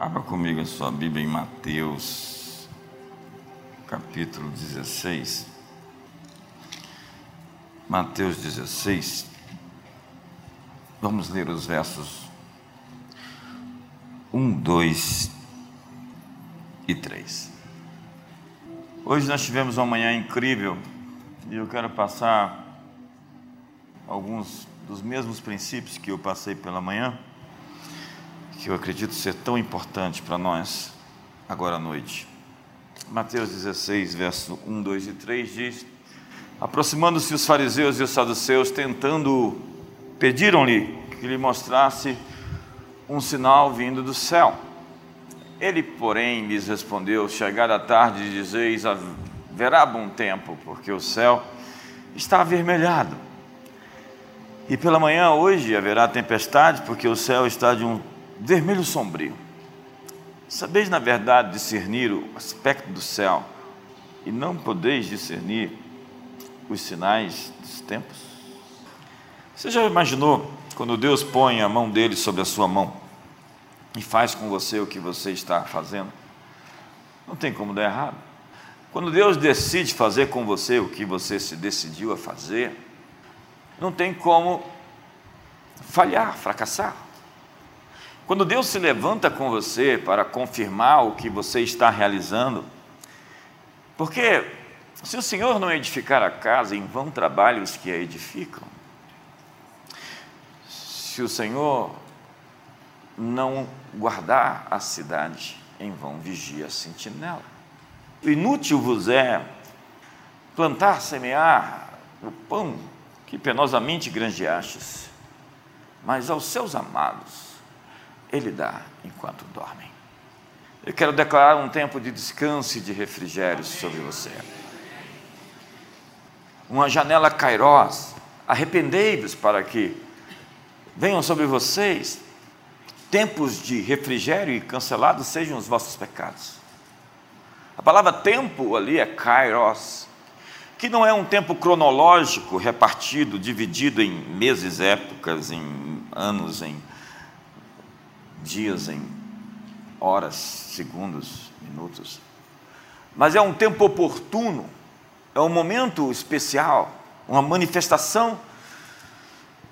Abra comigo a sua Bíblia em Mateus, capítulo 16. Mateus 16. Vamos ler os versos 1, 2 e 3. Hoje nós tivemos uma manhã incrível e eu quero passar alguns dos mesmos princípios que eu passei pela manhã que eu acredito ser tão importante para nós agora à noite. Mateus 16, verso 1, 2 e 3 diz: Aproximando-se os fariseus e os saduceus, tentando, pediram-lhe que lhe mostrasse um sinal vindo do céu. Ele, porém, lhes respondeu: Chegada a tarde, dizeis, haverá bom tempo, porque o céu está avermelhado. E pela manhã hoje haverá tempestade, porque o céu está de um vermelho sombrio. Sabeis, na verdade, discernir o aspecto do céu e não podeis discernir os sinais dos tempos? Você já imaginou quando Deus põe a mão dele sobre a sua mão e faz com você o que você está fazendo? Não tem como dar errado. Quando Deus decide fazer com você o que você se decidiu a fazer, não tem como falhar, fracassar. Quando Deus se levanta com você para confirmar o que você está realizando, porque se o Senhor não edificar a casa, em vão trabalham os que a edificam. Se o Senhor não guardar a cidade, em vão vigia a sentinela. Inútil vos é plantar, semear o pão que penosamente granjeastes, mas aos seus amados ele dá enquanto dormem. Eu quero declarar um tempo de descanso e de refrigério sobre você. Uma janela kairós. Arrependei-vos para que venham sobre vocês tempos de refrigério e cancelados sejam os vossos pecados. A palavra tempo ali é kairos, que não é um tempo cronológico repartido, dividido em meses, épocas, em anos, em dias, em horas, segundos, minutos. Mas é um tempo oportuno, é um momento especial, uma manifestação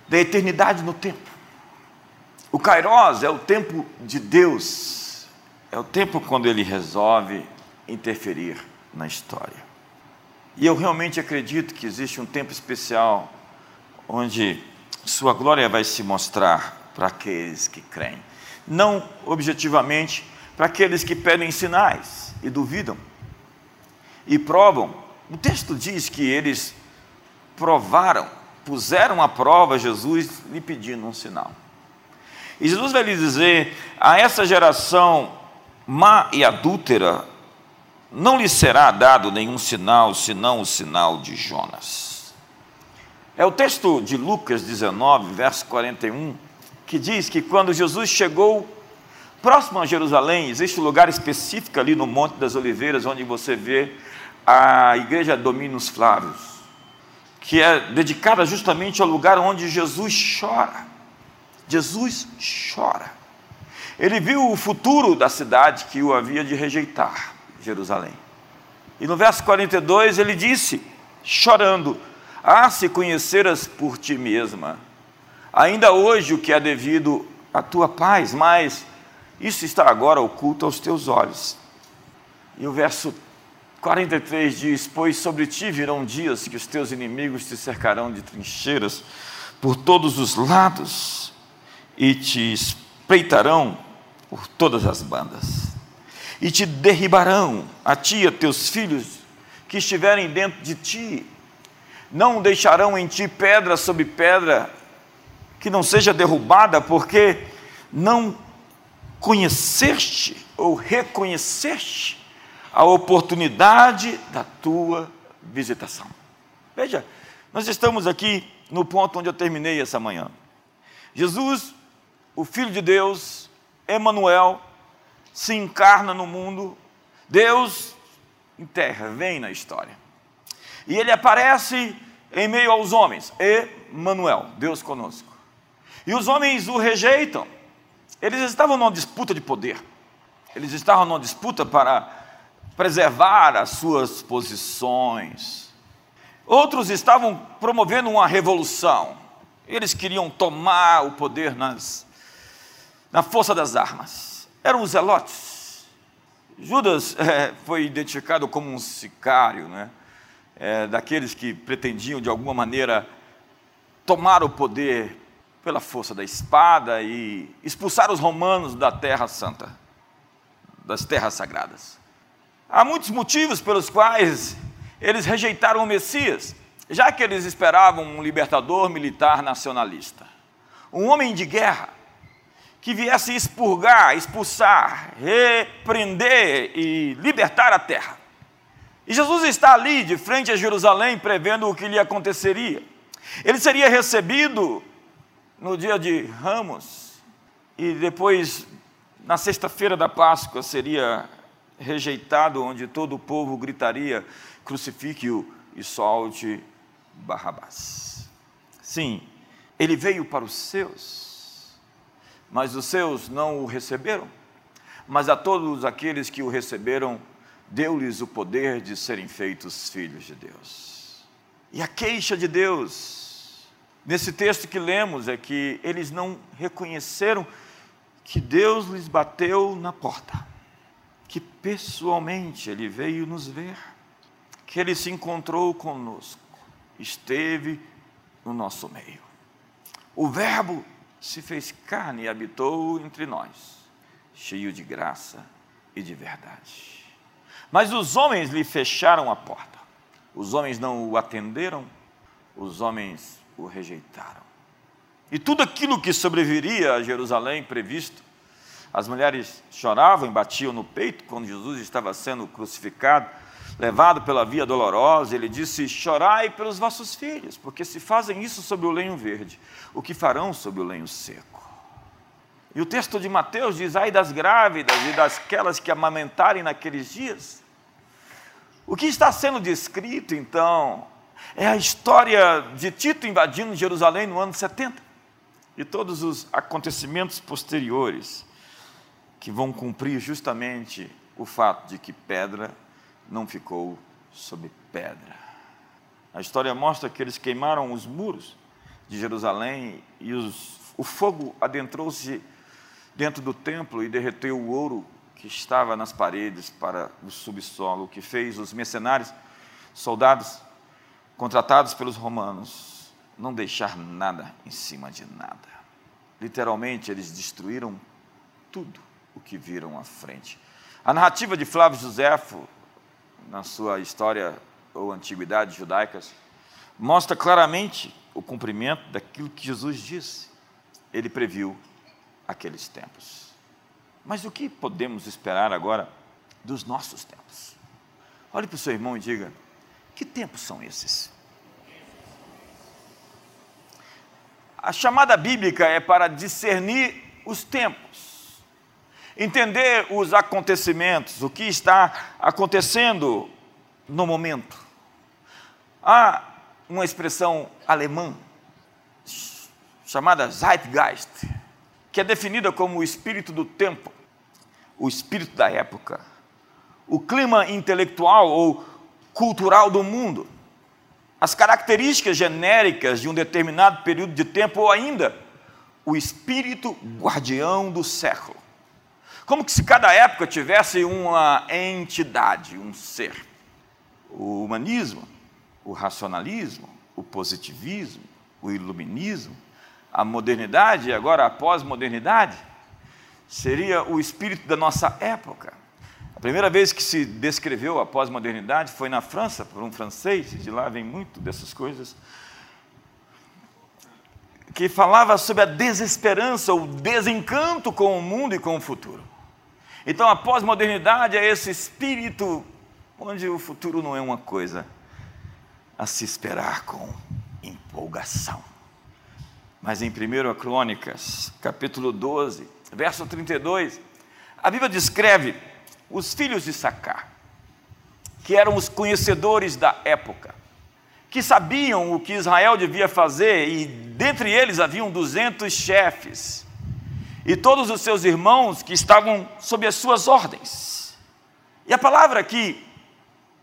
da eternidade no tempo. O Kairos é o tempo de Deus, é o tempo quando ele resolve interferir na história. E eu realmente acredito que existe um tempo especial onde Sua glória vai se mostrar para aqueles que creem não objetivamente para aqueles que pedem sinais e duvidam e provam. O texto diz que eles provaram, puseram à prova Jesus lhe pedindo um sinal. E Jesus vai lhe dizer a essa geração má e adúltera, não lhe será dado nenhum sinal senão o sinal de Jonas. É o texto de Lucas 19, verso 41 que diz que quando Jesus chegou próximo a Jerusalém, existe um lugar específico ali no Monte das Oliveiras, onde você vê a igreja Dominus Flávios, que é dedicada justamente ao lugar onde Jesus chora. Jesus chora. Ele viu o futuro da cidade que o havia de rejeitar, Jerusalém. E no verso 42 ele disse, chorando: Ah, se conheceras por ti mesma ainda hoje o que é devido à tua paz, mas isso está agora oculto aos teus olhos. E o verso 43 diz: Pois sobre ti virão dias que os teus inimigos te cercarão de trincheiras por todos os lados e te espreitarão por todas as bandas, e te derribarão, a ti e a teus filhos que estiverem dentro de ti, não deixarão em ti pedra sobre pedra, que não seja derrubada, porque não conheceste ou reconheceste a oportunidade da tua visitação. Veja, nós estamos aqui no ponto onde eu terminei essa manhã. Jesus, o Filho de Deus, Emanuel, se encarna no mundo, Deus vem na história. E ele aparece em meio aos homens, Emanuel, Deus conosco. E os homens o rejeitam. Eles estavam numa disputa de poder. Eles estavam numa disputa para preservar as suas posições. Outros estavam promovendo uma revolução. Eles queriam tomar o poder nas, na força das armas. Eram os zelotes. Judas é, foi identificado como um sicário, né? É, daqueles que pretendiam de alguma maneira tomar o poder pela força da espada e expulsar os romanos da terra santa, das terras sagradas. Há muitos motivos pelos quais eles rejeitaram o Messias, já que eles esperavam um libertador militar nacionalista, um homem de guerra, que viesse expurgar, expulsar, repreender e libertar a terra. E Jesus está ali, de frente a Jerusalém, prevendo o que lhe aconteceria. Ele seria recebido no dia de Ramos e depois, na sexta-feira da Páscoa, seria rejeitado, onde todo o povo gritaria: crucifique-o e solte Barrabás. Sim, ele veio para os seus, mas os seus não o receberam. Mas a todos aqueles que o receberam, deu-lhes o poder de serem feitos filhos de Deus. E a queixa de Deus, nesse texto que lemos, é que eles não reconheceram que Deus lhes bateu na porta, que pessoalmente Ele veio nos ver, que Ele se encontrou conosco esteve no nosso meio. O Verbo se fez carne e habitou entre nós, cheio de graça e de verdade. Mas os homens lhe fecharam a porta, os homens não o atenderam, os homens o rejeitaram. E tudo aquilo que sobreviria a Jerusalém previsto, as mulheres choravam e batiam no peito quando Jesus estava sendo crucificado levado pela via dolorosa, ele disse: Chorai pelos vossos filhos, porque se fazem isso sobre o lenho verde, o que farão sobre o lenho seco? E o texto de Mateus diz: Ai das grávidas e dasquelas que amamentarem naqueles dias. O que está sendo descrito, então, é a história de Tito invadindo Jerusalém no ano 70 e todos os acontecimentos posteriores que vão cumprir justamente o fato de que pedra não ficou sob pedra. A história mostra que eles queimaram os muros de Jerusalém e os, o fogo adentrou-se dentro do templo e derreteu o ouro que estava nas paredes para o subsolo, o que fez os mercenários, soldados contratados pelos romanos, não deixar nada em cima de nada. Literalmente, eles destruíram tudo o que viram à frente. A narrativa de Flávio Josefo na sua história ou antiguidade judaicas, mostra claramente o cumprimento daquilo que Jesus disse. Ele previu aqueles tempos. Mas o que podemos esperar agora dos nossos tempos? Olhe para o seu irmão e diga: que tempos são esses? A chamada bíblica é para discernir os tempos entender os acontecimentos, o que está acontecendo no momento. Há uma expressão alemã chamada Zeitgeist, que é definida como o espírito do tempo, o espírito da época, o clima intelectual ou cultural do mundo, as características genéricas de um determinado período de tempo ou ainda o espírito guardião do século. Como que se cada época tivesse uma entidade, um ser. O humanismo, o racionalismo, o positivismo, o iluminismo, a modernidade e agora a pós-modernidade, seria o espírito da nossa época. A primeira vez que se descreveu a pós-modernidade foi na França, por um francês, de lá vem muito dessas coisas, que falava sobre a desesperança, o desencanto com o mundo e com o futuro. Então a pós-modernidade é esse espírito onde o futuro não é uma coisa a se esperar com empolgação. Mas em 1 Crônicas, capítulo 12, verso 32, a Bíblia descreve os filhos de Sacar, que eram os conhecedores da época, que sabiam o que Israel devia fazer, e dentre eles haviam 200 chefes e todos os seus irmãos que estavam sob as suas ordens. E a palavra aqui,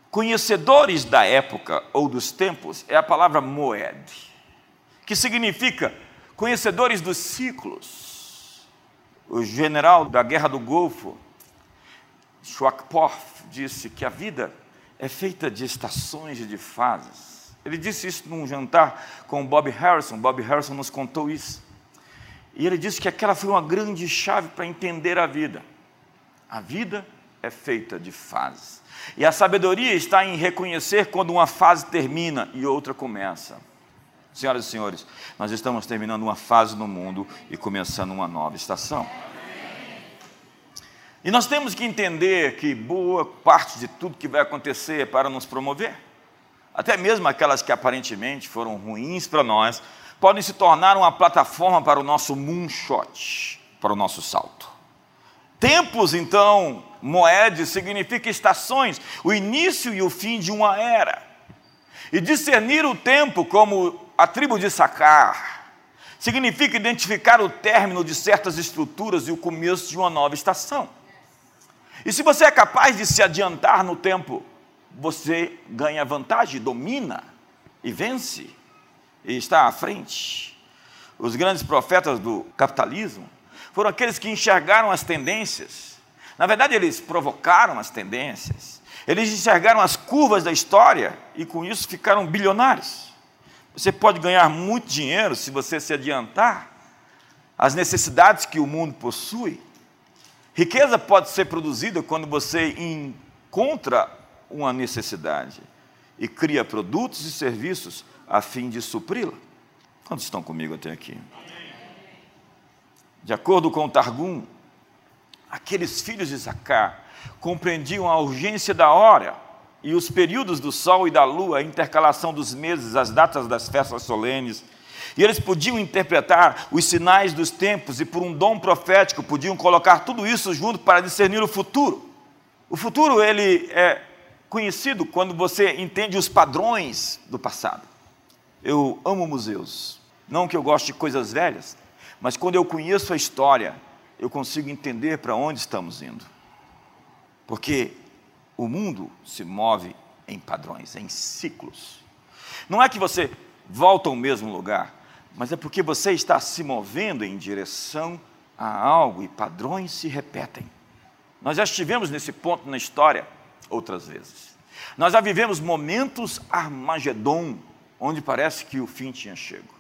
conhecedores da época ou dos tempos, é a palavra moed, que significa conhecedores dos ciclos. O general da Guerra do Golfo, Schwackpoff, disse que a vida é feita de estações e de fases. Ele disse isso num jantar com Bob Harrison. Bob Harrison nos contou isso. E ele disse que aquela foi uma grande chave para entender a vida. A vida é feita de fases. E a sabedoria está em reconhecer quando uma fase termina e outra começa. Senhoras e senhores, nós estamos terminando uma fase no mundo e começando uma nova estação. E nós temos que entender que boa parte de tudo que vai acontecer é para nos promover. Até mesmo aquelas que aparentemente foram ruins para nós, podem se tornar uma plataforma para o nosso moonshot, para o nosso salto. Tempos, então, moed significa estações, o início e o fim de uma era. E discernir o tempo, como a tribo de Sacar, significa identificar o término de certas estruturas e o começo de uma nova estação. E se você é capaz de se adiantar no tempo, você ganha vantagem, domina e vence e está à frente. Os grandes profetas do capitalismo foram aqueles que enxergaram as tendências. Na verdade, eles provocaram as tendências. Eles enxergaram as curvas da história e com isso ficaram bilionários. Você pode ganhar muito dinheiro se você se adiantar às necessidades que o mundo possui. Riqueza pode ser produzida quando você encontra uma necessidade e cria produtos e serviços a fim de supri-la. Quantos estão comigo até aqui? De acordo com o Targum, aqueles filhos de Zacá compreendiam a urgência da hora e os períodos do sol e da lua, a intercalação dos meses, as datas das festas solenes. E eles podiam interpretar os sinais dos tempos e, por um dom profético, podiam colocar tudo isso junto para discernir o futuro. O futuro ele é conhecido quando você entende os padrões do passado. Eu amo museus. Não que eu goste de coisas velhas, mas quando eu conheço a história, eu consigo entender para onde estamos indo. Porque o mundo se move em padrões, em ciclos. Não é que você volta ao mesmo lugar, mas é porque você está se movendo em direção a algo e padrões se repetem. Nós já estivemos nesse ponto na história outras vezes. Nós já vivemos momentos Armagedon, onde parece que o fim tinha chego.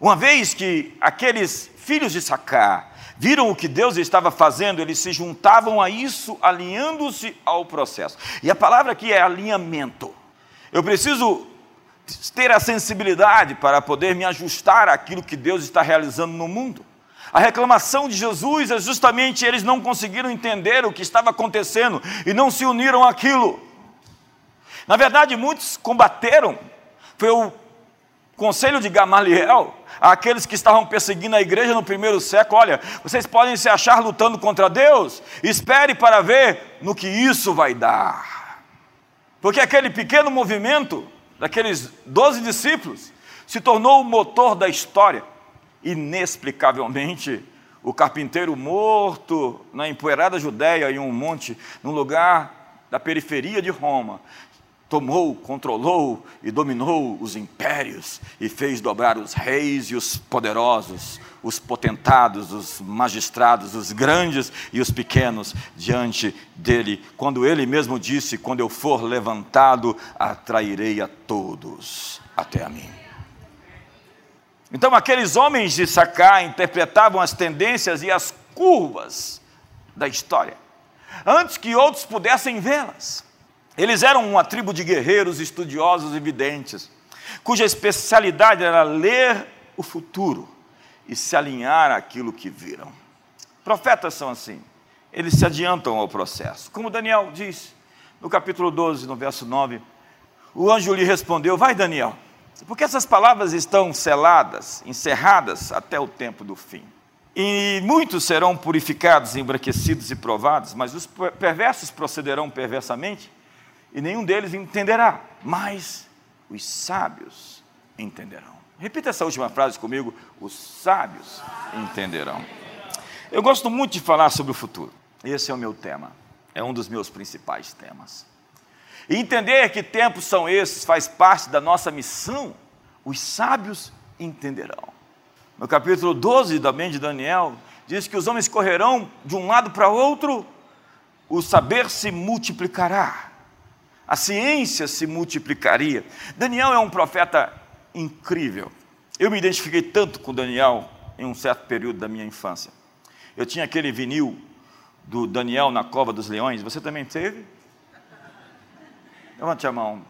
Uma vez que aqueles filhos de Sacá viram o que Deus estava fazendo, eles se juntavam a isso, alinhando-se ao processo. E a palavra aqui é alinhamento. Eu preciso ter a sensibilidade para poder me ajustar àquilo que Deus está realizando no mundo. A reclamação de Jesus é justamente eles não conseguiram entender o que estava acontecendo e não se uniram àquilo. Na verdade, muitos combateram. Foi o conselho de Gamaliel àqueles que estavam perseguindo a igreja no primeiro século: olha, vocês podem se achar lutando contra Deus, espere para ver no que isso vai dar. Porque aquele pequeno movimento daqueles doze discípulos se tornou o motor da história. Inexplicavelmente, o carpinteiro morto na empoeirada Judéia, em um monte, num lugar da periferia de Roma, tomou, controlou e dominou os impérios e fez dobrar os reis e os poderosos, os potentados, os magistrados, os grandes e os pequenos diante dele, quando ele mesmo disse: Quando eu for levantado, atrairei a todos até a mim. Então, aqueles homens de Sacá interpretavam as tendências e as curvas da história, antes que outros pudessem vê-las. Eles eram uma tribo de guerreiros estudiosos e videntes, cuja especialidade era ler o futuro e se alinhar àquilo que viram. Profetas são assim, eles se adiantam ao processo. Como Daniel diz no capítulo 12, no verso 9, o anjo lhe respondeu: Vai, Daniel, porque essas palavras estão seladas, encerradas até o tempo do fim. E muitos serão purificados, embranquecidos e provados, mas os perversos procederão perversamente e nenhum deles entenderá, mas os sábios entenderão. Repita essa última frase comigo: os sábios entenderão. Eu gosto muito de falar sobre o futuro. Esse é o meu tema. É um dos meus principais temas. E entender que tempos são esses faz parte da nossa missão. Os sábios entenderão. No capítulo 12 também de Daniel, diz que os homens correrão de um lado para outro, o saber se multiplicará, a ciência se multiplicaria. Daniel é um profeta incrível. Eu me identifiquei tanto com Daniel em um certo período da minha infância. Eu tinha aquele vinil do Daniel na cova dos leões. Você também teve? Levante a mão.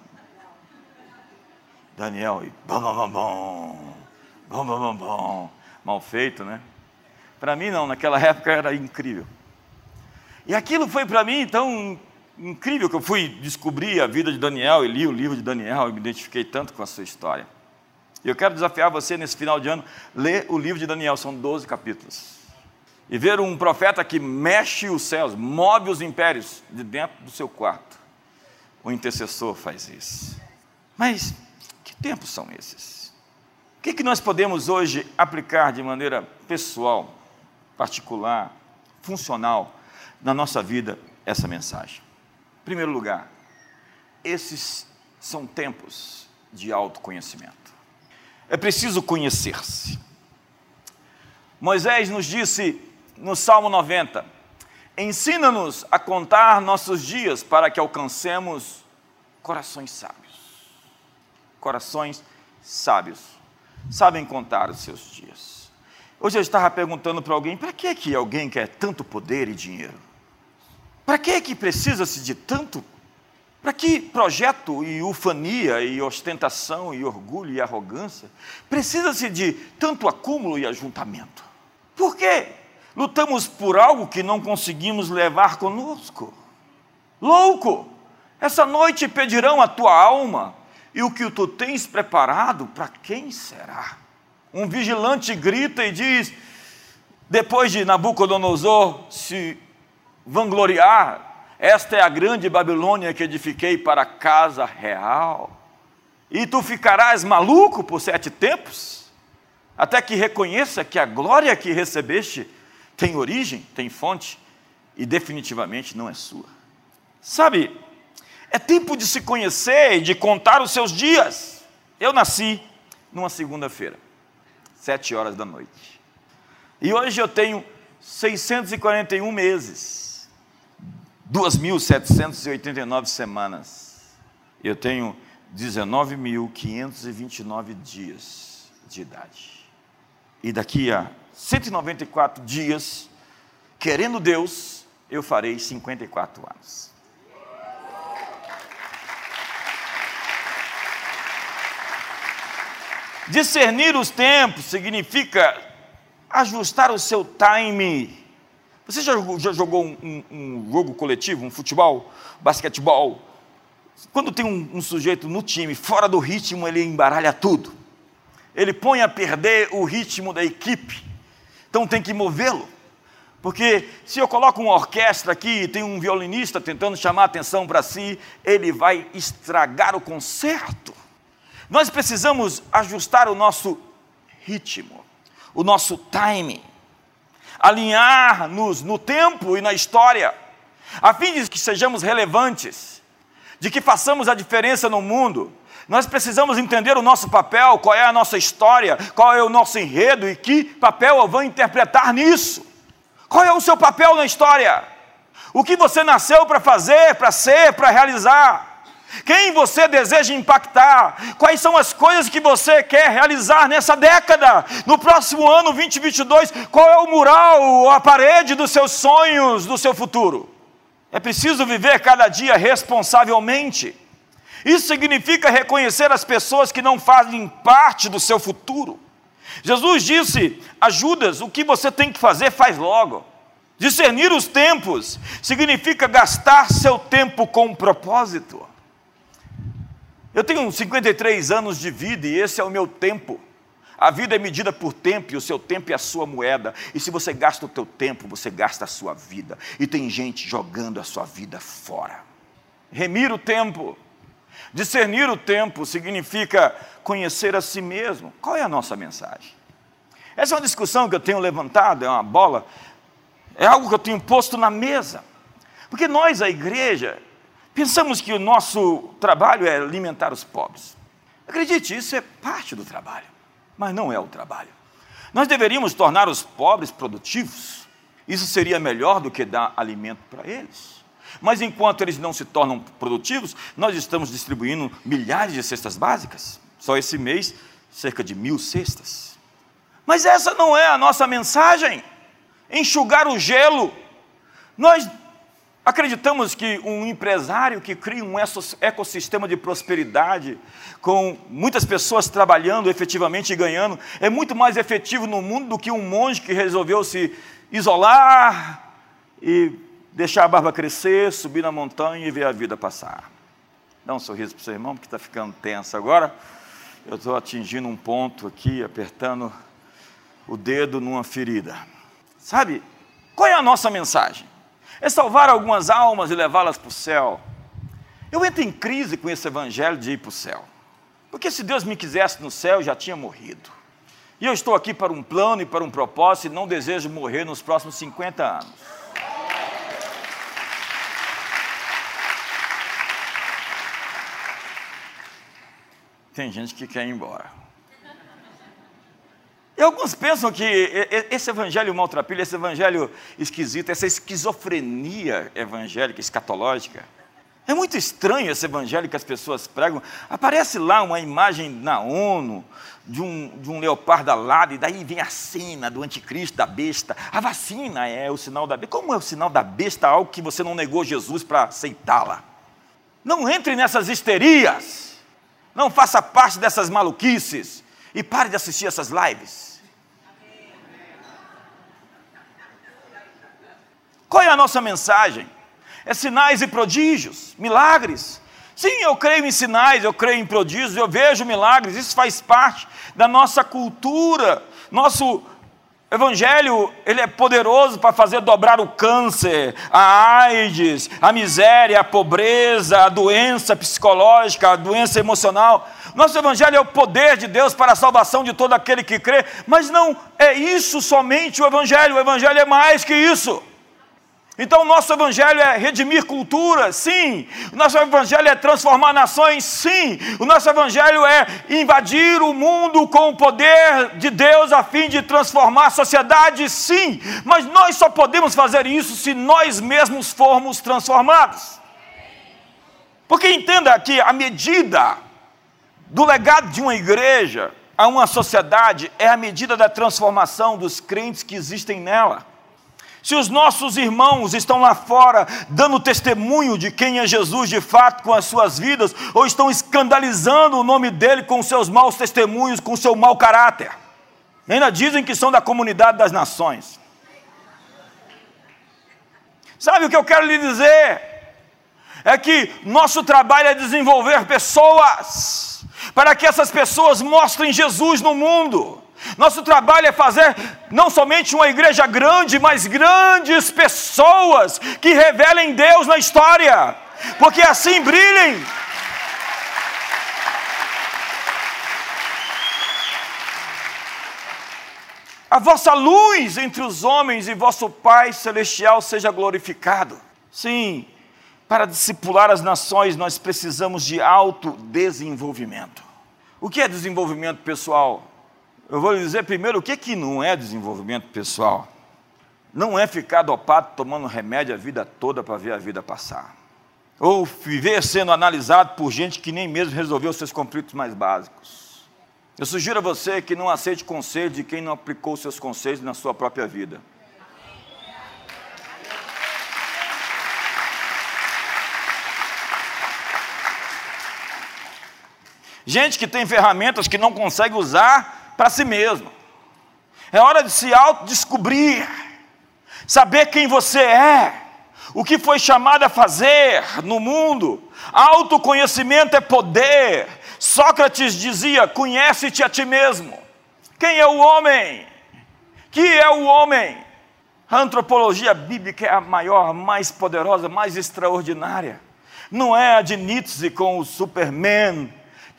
Daniel e bom, bom, bom, bom, bom, bom, bom. Mal feito, né? Para mim não, naquela época era incrível. E aquilo foi para mim tão incrível que eu fui descobrir a vida de Daniel e li o livro de Daniel e me identifiquei tanto com a sua história. E eu quero desafiar você nesse final de ano, ler o livro de Daniel, são 12 capítulos. E ver um profeta que mexe os céus, move os impérios de dentro do seu quarto. O intercessor faz isso. Mas que tempos são esses? O que, que nós podemos hoje aplicar de maneira pessoal, particular, funcional, na nossa vida, essa mensagem? Em primeiro lugar, esses são tempos de autoconhecimento. É preciso conhecer-se. Moisés nos disse no Salmo 90: Ensina-nos a contar nossos dias para que alcancemos corações sábios. Corações sábios sabem contar os seus dias. Hoje eu estava perguntando para alguém: para que, que alguém quer tanto poder e dinheiro? Para que, que precisa-se de tanto para que projeto e ufania e ostentação e orgulho e arrogância precisa-se de tanto acúmulo e ajuntamento? Por quê? Lutamos por algo que não conseguimos levar conosco. Louco! Essa noite pedirão a tua alma, e o que tu tens preparado, para quem será? Um vigilante grita e diz: depois de Nabucodonosor se vangloriar, esta é a grande Babilônia que edifiquei para a casa real. E tu ficarás maluco por sete tempos, até que reconheça que a glória que recebeste tem origem, tem fonte e definitivamente não é sua. Sabe, é tempo de se conhecer e de contar os seus dias. Eu nasci numa segunda-feira, sete horas da noite. E hoje eu tenho 641 meses. 2.789 semanas. Eu tenho 19.529 dias de idade. E daqui a 194 dias, querendo Deus, eu farei 54 anos. Discernir os tempos significa ajustar o seu time você já, já jogou um, um, um, jogo coletivo, um futebol, basquetebol? Quando tem um, um sujeito no time fora do ritmo, ele embaralha tudo. Ele põe a perder o ritmo da equipe. Então tem que movê-lo. Porque se eu coloco uma orquestra aqui e tem um violinista tentando chamar a atenção para si, ele vai estragar o concerto. Nós precisamos ajustar o nosso ritmo, o nosso timing alinhar-nos no tempo e na história, a fim de que sejamos relevantes, de que façamos a diferença no mundo. Nós precisamos entender o nosso papel, qual é a nossa história, qual é o nosso enredo e que papel eu vou interpretar nisso. Qual é o seu papel na história? O que você nasceu para fazer, para ser, para realizar? Quem você deseja impactar? Quais são as coisas que você quer realizar nessa década? No próximo ano 2022, qual é o mural, a parede dos seus sonhos, do seu futuro? É preciso viver cada dia responsavelmente. Isso significa reconhecer as pessoas que não fazem parte do seu futuro. Jesus disse a Judas: o que você tem que fazer, faz logo. Discernir os tempos significa gastar seu tempo com propósito. Eu tenho 53 anos de vida e esse é o meu tempo. A vida é medida por tempo e o seu tempo é a sua moeda. E se você gasta o teu tempo, você gasta a sua vida. E tem gente jogando a sua vida fora. Remir o tempo, discernir o tempo significa conhecer a si mesmo. Qual é a nossa mensagem? Essa é uma discussão que eu tenho levantado, é uma bola É algo que eu tenho posto na mesa. Porque nós, a igreja, pensamos que o nosso trabalho é alimentar os pobres. Acredite, isso é parte do trabalho, mas não é o trabalho. Nós deveríamos tornar os pobres produtivos. Isso seria melhor do que dar alimento para eles. Mas enquanto eles não se tornam produtivos, nós estamos distribuindo milhares de cestas básicas. Só esse mês, cerca de mil cestas. Mas essa não é a nossa mensagem. Enxugar o gelo. Nós acreditamos que um empresário que cria um ecossistema de prosperidade, com muitas pessoas trabalhando efetivamente e ganhando, é muito mais efetivo no mundo do que um monge que resolveu se isolar e deixar a barba crescer, subir na montanha e ver a vida passar. Dá um sorriso para o seu irmão, porque está ficando tenso agora. Eu estou atingindo um ponto aqui, apertando o dedo numa ferida. Sabe, qual é a nossa mensagem? É salvar algumas almas e levá-las para o céu. Eu entro em crise com esse evangelho de ir para o céu. Porque se Deus me quisesse no céu, eu já tinha morrido. E eu estou aqui para um plano e para um propósito e não desejo morrer nos próximos 50 anos. Tem gente que quer ir embora. E alguns pensam que esse evangelho maltrapilho, esse evangelho esquisito, essa esquizofrenia evangélica, escatológica, é muito estranho esse evangelho que as pessoas pregam. Aparece lá uma imagem na ONU de um, de um leopardo alado, e daí vem a cena do anticristo, da besta. A vacina é o sinal da besta. Como é o sinal da besta algo que você não negou Jesus para aceitá-la? Não entre nessas histerias. Não faça parte dessas maluquices e pare de assistir essas lives. Qual é a nossa mensagem? É sinais e prodígios, milagres. Sim, eu creio em sinais, eu creio em prodígios, eu vejo milagres, isso faz parte da nossa cultura, nosso Evangelho, ele é poderoso para fazer dobrar o câncer, a AIDS, a miséria, a pobreza, a doença psicológica, a doença emocional. Nosso Evangelho é o poder de Deus para a salvação de todo aquele que crê, mas não é isso somente o Evangelho, o Evangelho é mais que isso. Então, o nosso evangelho é redimir cultura, sim. O nosso evangelho é transformar nações, sim. O nosso evangelho é invadir o mundo com o poder de Deus a fim de transformar a sociedade, sim. Mas nós só podemos fazer isso se nós mesmos formos transformados. Porque entenda que a medida do legado de uma igreja a uma sociedade é a medida da transformação dos crentes que existem nela. Se os nossos irmãos estão lá fora dando testemunho de quem é Jesus de fato com as suas vidas, ou estão escandalizando o nome dele com seus maus testemunhos, com seu mau caráter, ainda dizem que são da comunidade das nações. Sabe o que eu quero lhe dizer? É que nosso trabalho é desenvolver pessoas, para que essas pessoas mostrem Jesus no mundo. Nosso trabalho é fazer não somente uma igreja grande, mas grandes pessoas que revelem Deus na história, porque assim brilhem. A vossa luz entre os homens e vosso Pai celestial seja glorificado. Sim, para discipular as nações nós precisamos de autodesenvolvimento. O que é desenvolvimento pessoal? Eu vou lhe dizer primeiro o que, que não é desenvolvimento pessoal. Não é ficar dopado tomando remédio a vida toda para ver a vida passar. Ou viver sendo analisado por gente que nem mesmo resolveu seus conflitos mais básicos. Eu sugiro a você que não aceite conselho de quem não aplicou seus conselhos na sua própria vida. Gente que tem ferramentas que não consegue usar para si mesmo. É hora de se autodescobrir, saber quem você é, o que foi chamado a fazer no mundo. Autoconhecimento é poder. Sócrates dizia: conhece-te a ti mesmo. Quem é o homem? Que é o homem? A antropologia bíblica é a maior, mais poderosa, mais extraordinária. Não é a de Nietzsche com o Superman,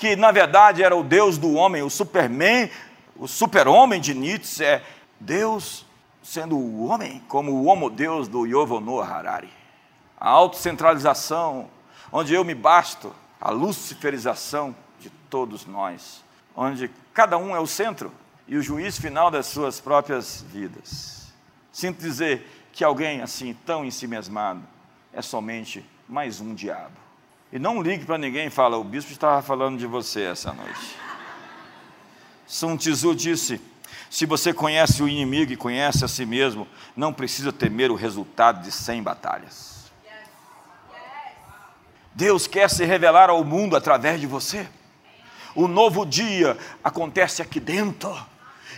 que na verdade era o Deus do homem, o Superman, o super-homem de Nietzsche é Deus sendo o homem, como o homo Deus do Noah Harari. A autocentralização, onde eu me basto, a luciferização de todos nós, onde cada um é o centro e o juiz final das suas próprias vidas. Sinto dizer que alguém assim, tão em si mesmado, é somente mais um diabo. E não ligue para ninguém e fala, o bispo estava falando de você essa noite. Sun Tzu disse, se você conhece o inimigo e conhece a si mesmo, não precisa temer o resultado de cem batalhas. Deus quer se revelar ao mundo através de você. O novo dia acontece aqui dentro.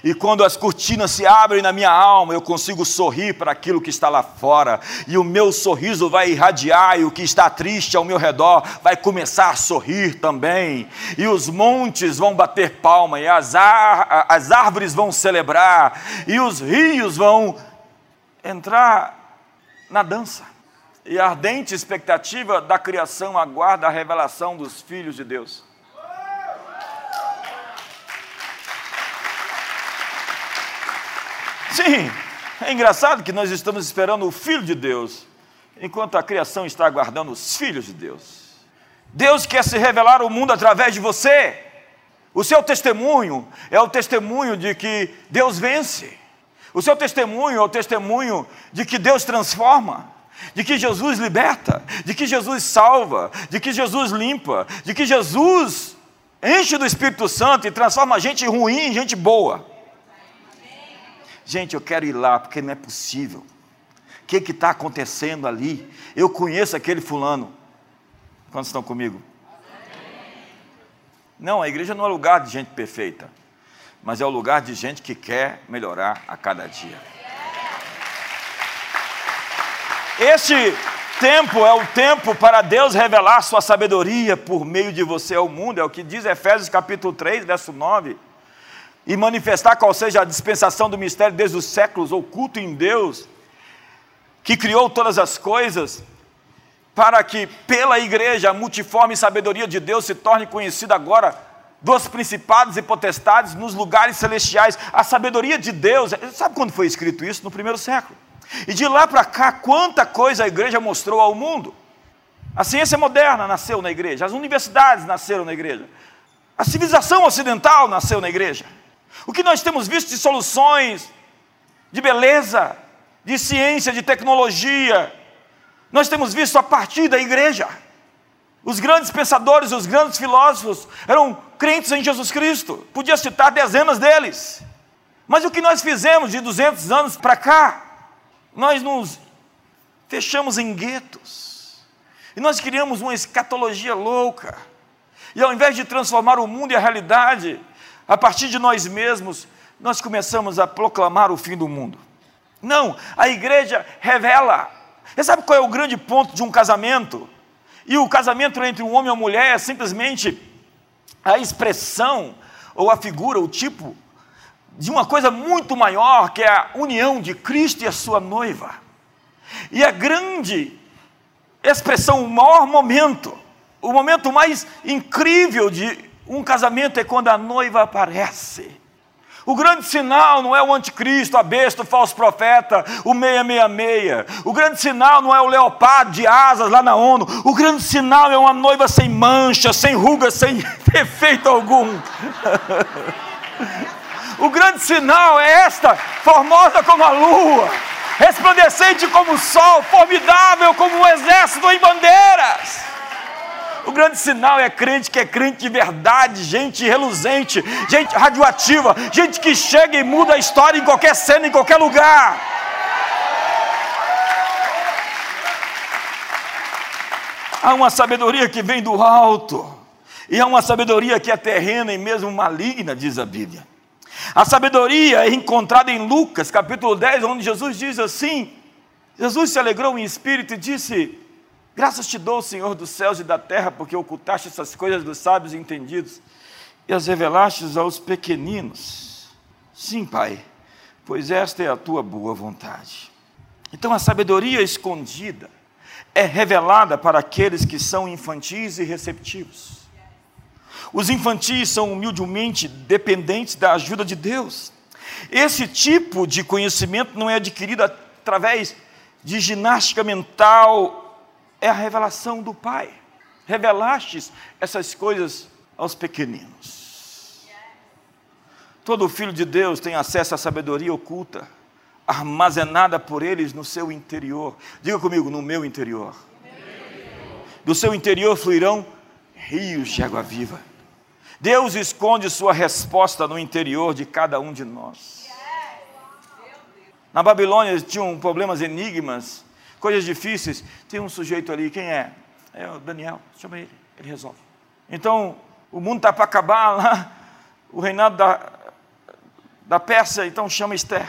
E quando as cortinas se abrem na minha alma, eu consigo sorrir para aquilo que está lá fora, e o meu sorriso vai irradiar, e o que está triste ao meu redor vai começar a sorrir também, e os montes vão bater palma, e as, as árvores vão celebrar, e os rios vão entrar na dança. E a ardente expectativa da criação aguarda a revelação dos filhos de Deus. Sim, é engraçado que nós estamos esperando o Filho de Deus, enquanto a criação está aguardando os filhos de Deus. Deus quer se revelar ao mundo através de você. O seu testemunho é o testemunho de que Deus vence. O seu testemunho é o testemunho de que Deus transforma, de que Jesus liberta, de que Jesus salva, de que Jesus limpa, de que Jesus enche do Espírito Santo e transforma gente ruim em gente boa. Gente, eu quero ir lá, porque não é possível. O que está acontecendo ali? Eu conheço aquele fulano. Quantos estão comigo? Não, a igreja não é lugar de gente perfeita, mas é o lugar de gente que quer melhorar a cada dia. Este tempo é o tempo para Deus revelar sua sabedoria por meio de você ao mundo, é o que diz Efésios capítulo 3, verso 9 e manifestar qual seja a dispensação do mistério desde os séculos, oculto em Deus, que criou todas as coisas, para que pela igreja a multiforme sabedoria de Deus se torne conhecida agora dos principados e potestades nos lugares celestiais. A sabedoria de Deus, sabe quando foi escrito isso? No primeiro século. E de lá para cá, quanta coisa a igreja mostrou ao mundo. A ciência moderna nasceu na igreja, as universidades nasceram na igreja, a civilização ocidental nasceu na igreja. O que nós temos visto de soluções, de beleza, de ciência, de tecnologia, nós temos visto a partir da igreja. Os grandes pensadores, os grandes filósofos eram crentes em Jesus Cristo. Podia citar dezenas deles. Mas o que nós fizemos de 200 anos para cá? Nós nos fechamos em guetos. E nós criamos uma escatologia louca. E ao invés de transformar o mundo e a realidade, a partir de nós mesmos, nós começamos a proclamar o fim do mundo. Não, a igreja revela. Você sabe qual é o grande ponto de um casamento? E o casamento entre um homem e uma mulher é simplesmente a expressão, ou a figura, o tipo, de uma coisa muito maior, que é a união de Cristo e a sua noiva. E a grande expressão, o maior momento, o momento mais incrível de um casamento é quando a noiva aparece. O grande sinal não é o anticristo, a besta, o falso profeta, o 666. O grande sinal não é o leopardo de asas lá na ONU. O grande sinal é uma noiva sem mancha, sem ruga, sem defeito algum. o grande sinal é esta, formosa como a lua, resplandecente como o sol, formidável como um exército em bandeiras. O grande sinal é crente que é crente de verdade, gente reluzente, gente radioativa, gente que chega e muda a história em qualquer cena, em qualquer lugar. Há uma sabedoria que vem do alto, e há uma sabedoria que é terrena e mesmo maligna, diz a Bíblia. A sabedoria é encontrada em Lucas, capítulo 10, onde Jesus diz assim: Jesus se alegrou em espírito e disse: Graças te dou, Senhor dos céus e da terra, porque ocultaste essas coisas dos sábios e entendidos e as revelaste aos pequeninos. Sim, Pai, pois esta é a tua boa vontade. Então a sabedoria escondida é revelada para aqueles que são infantis e receptivos. Os infantis são humildemente dependentes da ajuda de Deus. Esse tipo de conhecimento não é adquirido através de ginástica mental, é a revelação do Pai. Revelastes essas coisas aos pequeninos. Todo filho de Deus tem acesso à sabedoria oculta, armazenada por eles no seu interior. Diga comigo, no meu interior. Do seu interior fluirão rios de água viva. Deus esconde sua resposta no interior de cada um de nós. Na Babilônia tinham problemas, enigmas, coisas difíceis. Tem um sujeito ali, quem é? É o Daniel, chama ele, ele resolve. Então, o mundo está para acabar lá, o reinado da, da Pérsia, então chama Esther.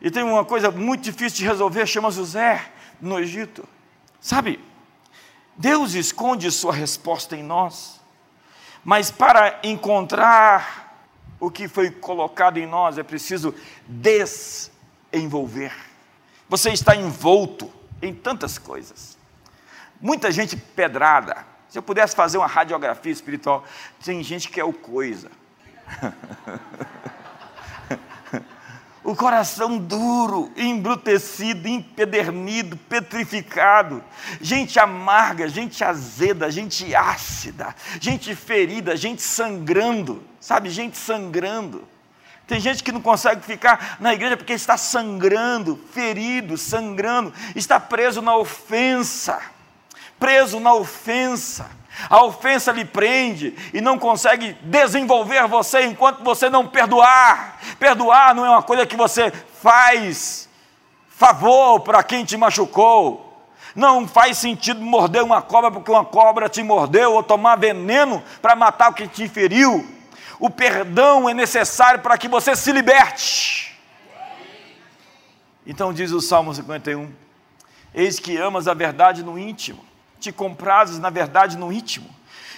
E tem uma coisa muito difícil de resolver, chama José, no Egito. Sabe, Deus esconde sua resposta em nós, mas para encontrar o que foi colocado em nós é preciso des envolver. Você está envolto em tantas coisas. Muita gente pedrada. Se eu pudesse fazer uma radiografia espiritual, tem gente que é o coisa. o coração duro, embrutecido, empedernido, petrificado, gente amarga, gente azeda, gente ácida, gente ferida, gente sangrando, sabe, gente sangrando. Tem gente que não consegue ficar na igreja porque está sangrando, ferido, sangrando, está preso na ofensa. Preso na ofensa. A ofensa lhe prende e não consegue desenvolver você enquanto você não perdoar. Perdoar não é uma coisa que você faz favor para quem te machucou. Não faz sentido morder uma cobra porque uma cobra te mordeu ou tomar veneno para matar o que te feriu o perdão é necessário para que você se liberte. Então diz o Salmo 51: Eis que amas a verdade no íntimo, te comprases na verdade no íntimo,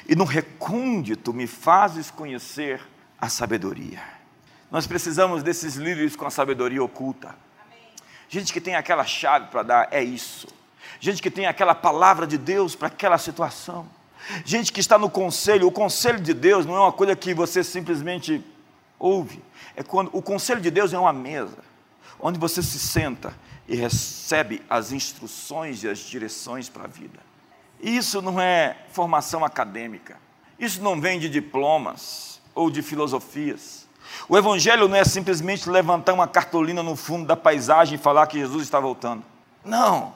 e no recôndito me fazes conhecer a sabedoria. Nós precisamos desses líderes com a sabedoria oculta. Gente que tem aquela chave para dar, é isso. Gente que tem aquela palavra de Deus para aquela situação. Gente que está no conselho, o conselho de Deus não é uma coisa que você simplesmente ouve. É quando o conselho de Deus é uma mesa onde você se senta e recebe as instruções e as direções para a vida. Isso não é formação acadêmica. Isso não vem de diplomas ou de filosofias. O evangelho não é simplesmente levantar uma cartolina no fundo da paisagem e falar que Jesus está voltando. Não.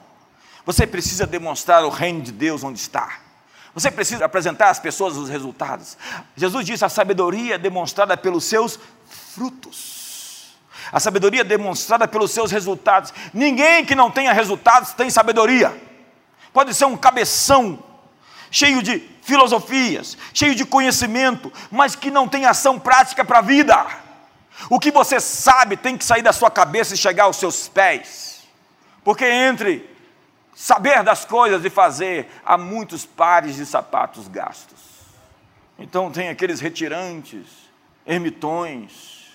Você precisa demonstrar o reino de Deus onde está. Você precisa apresentar às pessoas os resultados. Jesus disse: a sabedoria é demonstrada pelos seus frutos. A sabedoria é demonstrada pelos seus resultados. Ninguém que não tenha resultados tem sabedoria. Pode ser um cabeção, cheio de filosofias, cheio de conhecimento, mas que não tem ação prática para a vida. O que você sabe tem que sair da sua cabeça e chegar aos seus pés. Porque entre saber das coisas e fazer, há muitos pares de sapatos gastos. Então tem aqueles retirantes, ermitões,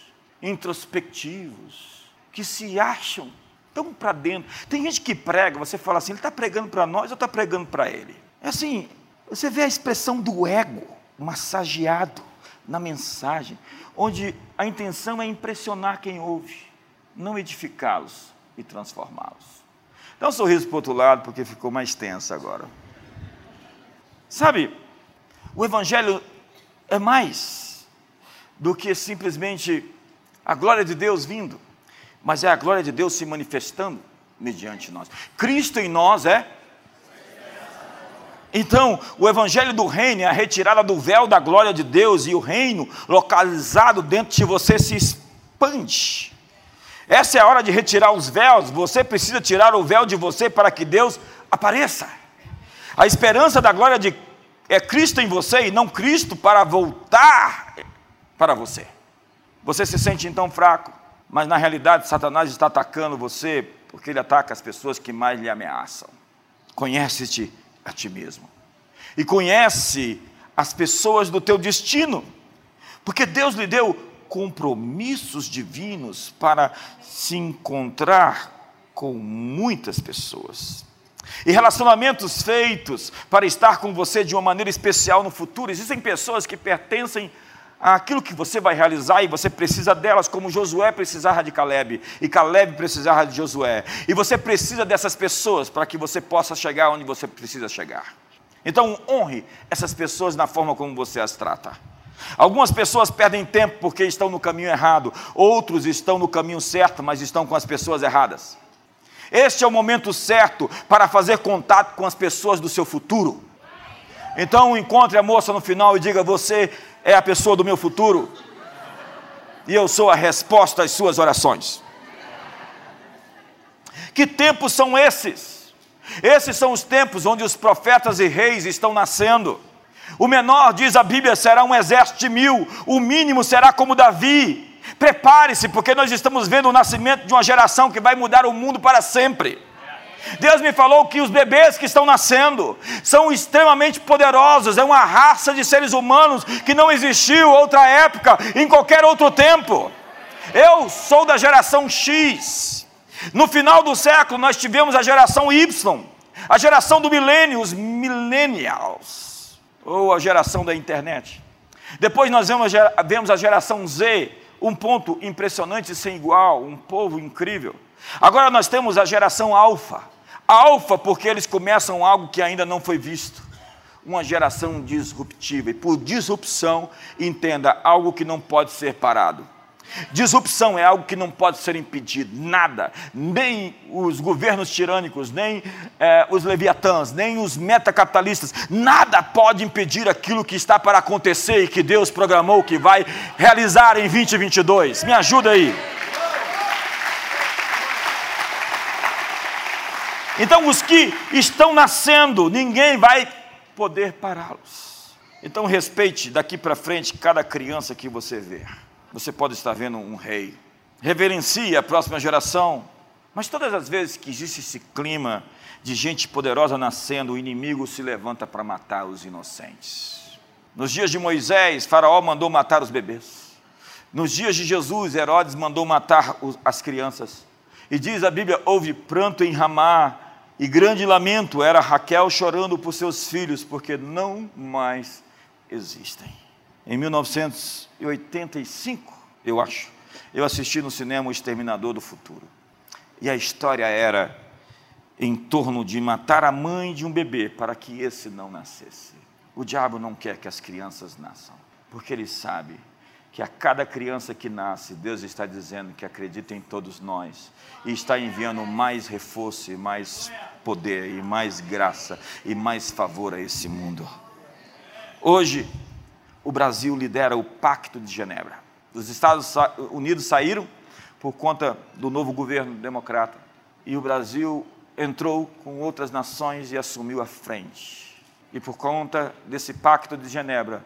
introspectivos, que se acham tão para dentro. Tem gente que prega, você fala assim, ele está pregando para nós ou está pregando para ele? É assim, você vê a expressão do ego massageado na mensagem, onde a intenção é impressionar quem ouve, não edificá-los e transformá-los. Dá um sorriso para o outro lado, porque ficou mais tenso agora. Sabe, o Evangelho é mais do que simplesmente a glória de Deus vindo, mas é a glória de Deus se manifestando mediante nós. Cristo em nós é. Então, o evangelho do reino é a retirada do véu da glória de Deus e o reino localizado dentro de você se expande. Essa é a hora de retirar os véus. Você precisa tirar o véu de você para que Deus apareça. A esperança da glória de é Cristo em você e não Cristo para voltar para você. Você se sente então fraco, mas na realidade Satanás está atacando você porque ele ataca as pessoas que mais lhe ameaçam. Conhece-te a ti mesmo. E conhece as pessoas do teu destino. Porque Deus lhe deu compromissos divinos para se encontrar com muitas pessoas. E relacionamentos feitos para estar com você de uma maneira especial no futuro. Existem pessoas que pertencem aquilo que você vai realizar e você precisa delas, como Josué precisava de Caleb e Caleb precisava de Josué. E você precisa dessas pessoas para que você possa chegar onde você precisa chegar. Então, honre essas pessoas na forma como você as trata. Algumas pessoas perdem tempo porque estão no caminho errado, outros estão no caminho certo, mas estão com as pessoas erradas. Este é o momento certo para fazer contato com as pessoas do seu futuro. Então encontre a moça no final e diga: Você é a pessoa do meu futuro, e eu sou a resposta às suas orações. Que tempos são esses? Esses são os tempos onde os profetas e reis estão nascendo. O menor, diz a Bíblia, será um exército de mil, o mínimo será como Davi. Prepare-se, porque nós estamos vendo o nascimento de uma geração que vai mudar o mundo para sempre. Deus me falou que os bebês que estão nascendo são extremamente poderosos, é uma raça de seres humanos que não existiu outra época, em qualquer outro tempo. Eu sou da geração X. No final do século, nós tivemos a geração Y, a geração do milênio, os millennials, ou a geração da internet. Depois nós vemos a geração Z, um ponto impressionante sem igual, um povo incrível. Agora nós temos a geração alfa. Alfa porque eles começam algo que ainda não foi visto. Uma geração disruptiva. E por disrupção, entenda algo que não pode ser parado. Disrupção é algo que não pode ser impedido, nada, nem os governos tirânicos, nem é, os leviatãs, nem os metacapitalistas, nada pode impedir aquilo que está para acontecer e que Deus programou que vai realizar em 2022. Me ajuda aí. Então, os que estão nascendo, ninguém vai poder pará-los. Então, respeite daqui para frente cada criança que você vê. Você pode estar vendo um rei. Reverencie a próxima geração. Mas todas as vezes que existe esse clima de gente poderosa nascendo, o inimigo se levanta para matar os inocentes. Nos dias de Moisés, Faraó mandou matar os bebês. Nos dias de Jesus, Herodes mandou matar as crianças. E diz a Bíblia: houve pranto em Ramá e grande lamento. Era Raquel chorando por seus filhos, porque não mais existem. Em 1985, eu acho, eu assisti no cinema O Exterminador do Futuro. E a história era em torno de matar a mãe de um bebê para que esse não nascesse. O diabo não quer que as crianças nasçam, porque ele sabe que a cada criança que nasce, Deus está dizendo que acredita em todos nós e está enviando mais reforço e mais poder e mais graça e mais favor a esse mundo. Hoje, o Brasil lidera o Pacto de Genebra. Os Estados Unidos saíram por conta do novo governo democrata e o Brasil entrou com outras nações e assumiu a frente. E por conta desse Pacto de Genebra,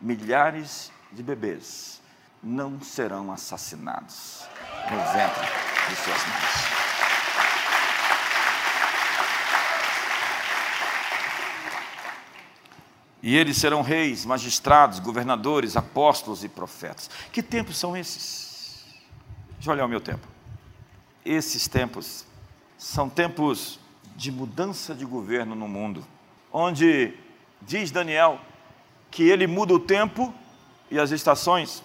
milhares de bebês não serão assassinados no ventre de suas mães. E eles serão reis, magistrados, governadores, apóstolos e profetas. Que tempos são esses? Deixa eu olhar o meu tempo. Esses tempos são tempos de mudança de governo no mundo, onde diz Daniel que ele muda o tempo e as estações,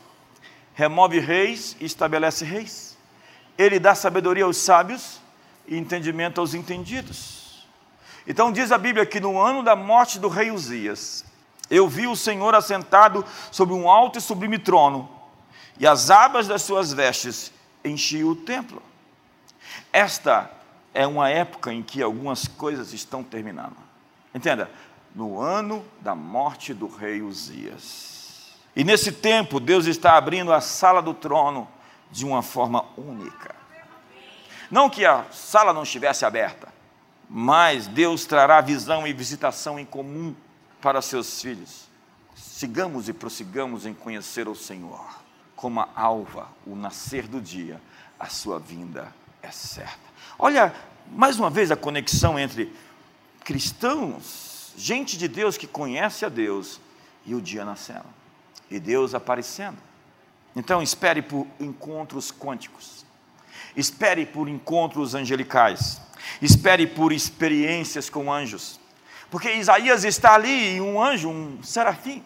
remove reis e estabelece reis. Ele dá sabedoria aos sábios e entendimento aos entendidos. Então diz a Bíblia que no ano da morte do rei Uzias, eu vi o Senhor assentado sobre um alto e sublime trono, e as abas das suas vestes enchiam o templo. Esta é uma época em que algumas coisas estão terminando. Entenda, no ano da morte do rei Uzias. E nesse tempo, Deus está abrindo a sala do trono de uma forma única. Não que a sala não estivesse aberta, mas Deus trará visão e visitação em comum para seus filhos. Sigamos e prossigamos em conhecer o Senhor. Como a alva, o nascer do dia, a sua vinda é certa. Olha, mais uma vez, a conexão entre cristãos, gente de Deus que conhece a Deus, e o dia nascendo, e Deus aparecendo. Então, espere por encontros quânticos, espere por encontros angelicais, espere por experiências com anjos, porque Isaías está ali, um anjo, um serafim,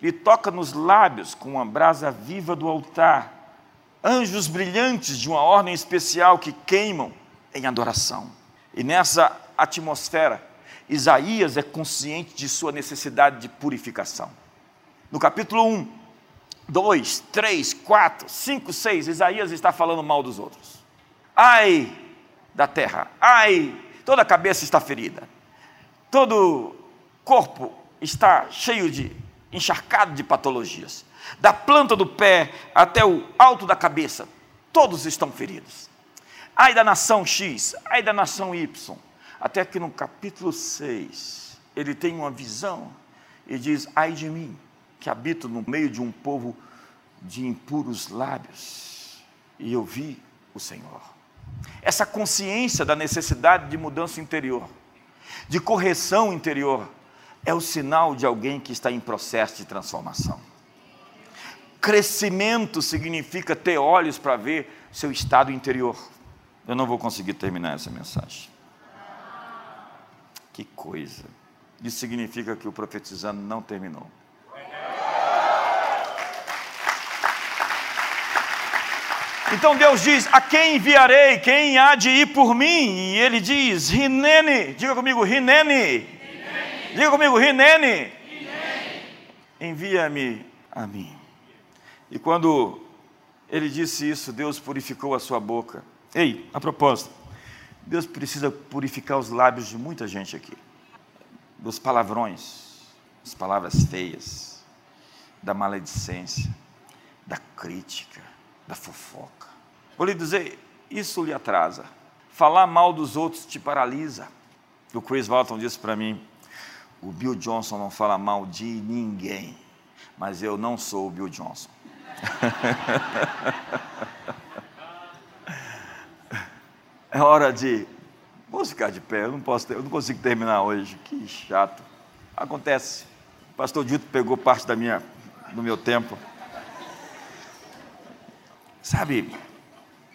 lhe toca nos lábios com a brasa viva do altar, anjos brilhantes de uma ordem especial que queimam em adoração. E nessa atmosfera, Isaías é consciente de sua necessidade de purificação. No capítulo 1, 2, 3, 4, 5, 6, Isaías está falando mal dos outros. Ai da terra, ai, toda a cabeça está ferida, todo corpo está cheio de, encharcado de patologias. Da planta do pé até o alto da cabeça, todos estão feridos. Ai da nação X, ai da nação Y. Até que no capítulo 6, ele tem uma visão e diz: Ai de mim, que habito no meio de um povo de impuros lábios, e eu vi o Senhor. Essa consciência da necessidade de mudança interior, de correção interior, é o sinal de alguém que está em processo de transformação. Crescimento significa ter olhos para ver seu estado interior. Eu não vou conseguir terminar essa mensagem. Que coisa. Isso significa que o profetizando não terminou. Então Deus diz: A quem enviarei? Quem há de ir por mim? E ele diz: Rinene. Diga comigo: Rinene. Diga comigo: Rinene. Envia-me a mim. E quando ele disse isso, Deus purificou a sua boca. Ei, a propósito, Deus precisa purificar os lábios de muita gente aqui, dos palavrões, das palavras feias, da maledicência, da crítica, da fofoca. Vou lhe dizer, isso lhe atrasa. Falar mal dos outros te paralisa. O Chris Walton disse para mim: o Bill Johnson não fala mal de ninguém, mas eu não sou o Bill Johnson. É hora de. Vamos ficar de pé, eu não, posso, eu não consigo terminar hoje. Que chato. Acontece. O pastor Dito pegou parte da minha, do meu tempo. Sabe,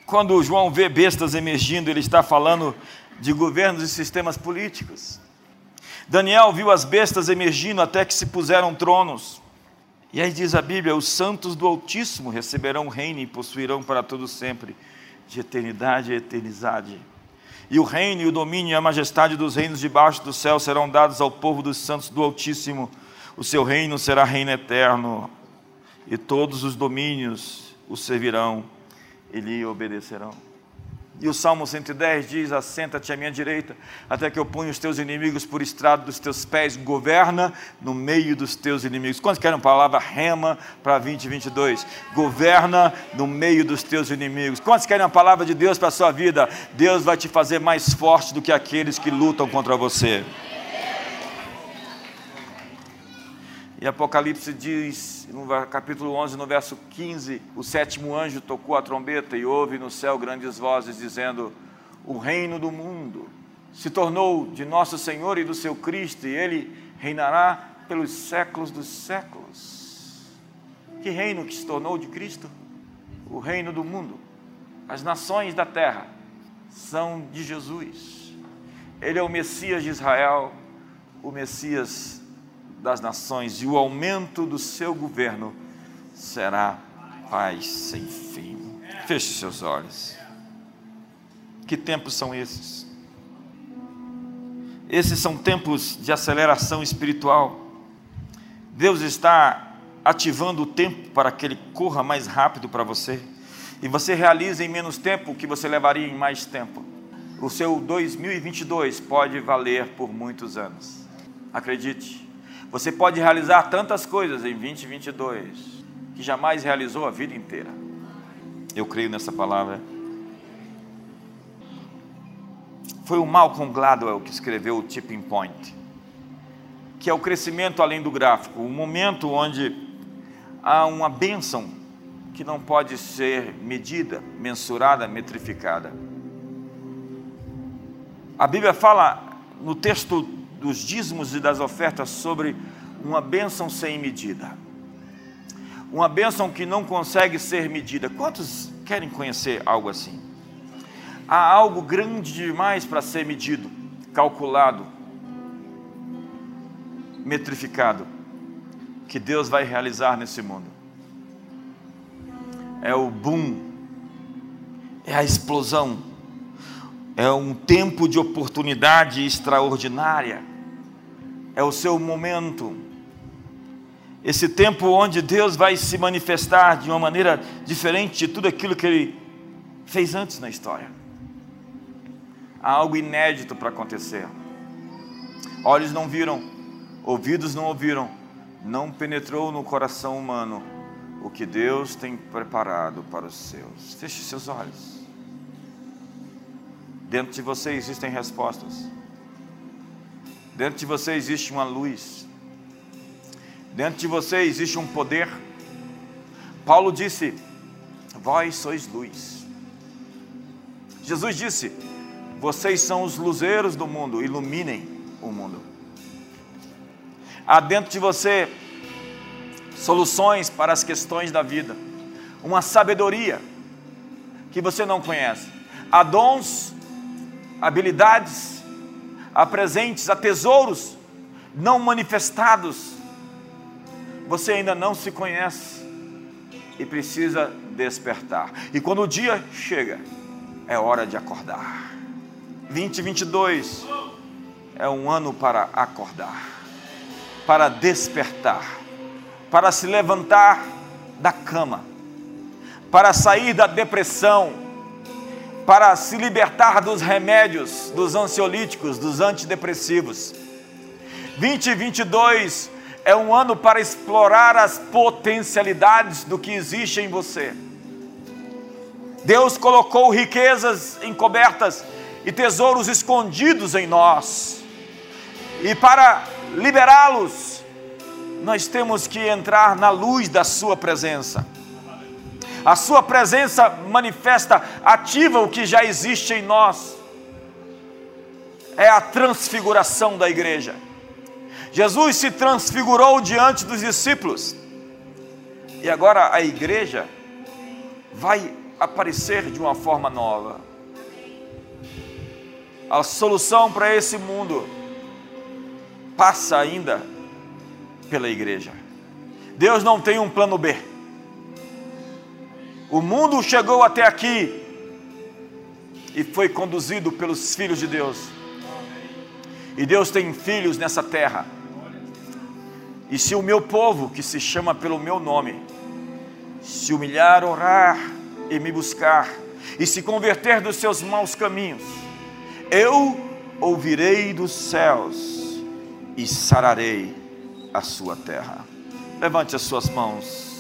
quando João vê bestas emergindo, ele está falando de governos e sistemas políticos. Daniel viu as bestas emergindo até que se puseram tronos. E aí diz a Bíblia: os santos do Altíssimo receberão reino e possuirão para todo sempre de eternidade a eternidade. E o reino e o domínio e a majestade dos reinos debaixo do céu serão dados ao povo dos santos do Altíssimo. O seu reino será reino eterno, e todos os domínios o servirão e lhe obedecerão. E o Salmo 110 diz: Assenta-te à minha direita, até que eu ponha os teus inimigos por estrado dos teus pés, governa no meio dos teus inimigos. Quantos querem a palavra rema para 2022? Governa no meio dos teus inimigos. Quantos querem a palavra de Deus para a sua vida? Deus vai te fazer mais forte do que aqueles que lutam contra você. E Apocalipse diz, no capítulo 11, no verso 15, o sétimo anjo tocou a trombeta e houve no céu grandes vozes dizendo: O reino do mundo se tornou de nosso Senhor e do seu Cristo, e ele reinará pelos séculos dos séculos. Que reino que se tornou de Cristo? O reino do mundo. As nações da terra são de Jesus. Ele é o Messias de Israel, o Messias das nações e o aumento do seu governo será paz sem fim. Feche seus olhos. Que tempos são esses? Esses são tempos de aceleração espiritual. Deus está ativando o tempo para que ele corra mais rápido para você. E você realiza em menos tempo o que você levaria em mais tempo. O seu 2022 pode valer por muitos anos. Acredite, você pode realizar tantas coisas em 2022 que jamais realizou a vida inteira. Eu creio nessa palavra. Foi o Malcolm Gladwell que escreveu o Tipping Point, que é o crescimento além do gráfico, o momento onde há uma bênção que não pode ser medida, mensurada, metrificada. A Bíblia fala no texto dos dízimos e das ofertas sobre uma bênção sem medida. Uma bênção que não consegue ser medida. Quantos querem conhecer algo assim? Há algo grande demais para ser medido, calculado, metrificado, que Deus vai realizar nesse mundo. É o boom, é a explosão, é um tempo de oportunidade extraordinária, é o seu momento, esse tempo onde Deus vai se manifestar de uma maneira diferente de tudo aquilo que Ele fez antes na história. Há algo inédito para acontecer. Olhos não viram, ouvidos não ouviram, não penetrou no coração humano o que Deus tem preparado para os seus. Feche seus olhos. Dentro de você existem respostas. Dentro de você existe uma luz. Dentro de você existe um poder. Paulo disse: Vós sois luz. Jesus disse: Vocês são os luzeiros do mundo, iluminem o mundo. Há dentro de você soluções para as questões da vida, uma sabedoria que você não conhece. Há dons, habilidades, há presentes, há tesouros não manifestados. Você ainda não se conhece e precisa despertar. E quando o dia chega, é hora de acordar. 2022 é um ano para acordar, para despertar para se levantar da cama, para sair da depressão, para se libertar dos remédios, dos ansiolíticos, dos antidepressivos. 2022 é um ano para explorar as potencialidades do que existe em você. Deus colocou riquezas encobertas e tesouros escondidos em nós. E para liberá-los, nós temos que entrar na luz da Sua presença. A Sua presença manifesta, ativa o que já existe em nós. É a transfiguração da igreja. Jesus se transfigurou diante dos discípulos. E agora a igreja vai aparecer de uma forma nova. A solução para esse mundo passa ainda pela igreja. Deus não tem um plano B. O mundo chegou até aqui e foi conduzido pelos filhos de Deus. E Deus tem filhos nessa terra. E se o meu povo, que se chama pelo meu nome, se humilhar, orar e me buscar, e se converter dos seus maus caminhos, eu ouvirei dos céus e sararei a sua terra. Levante as suas mãos.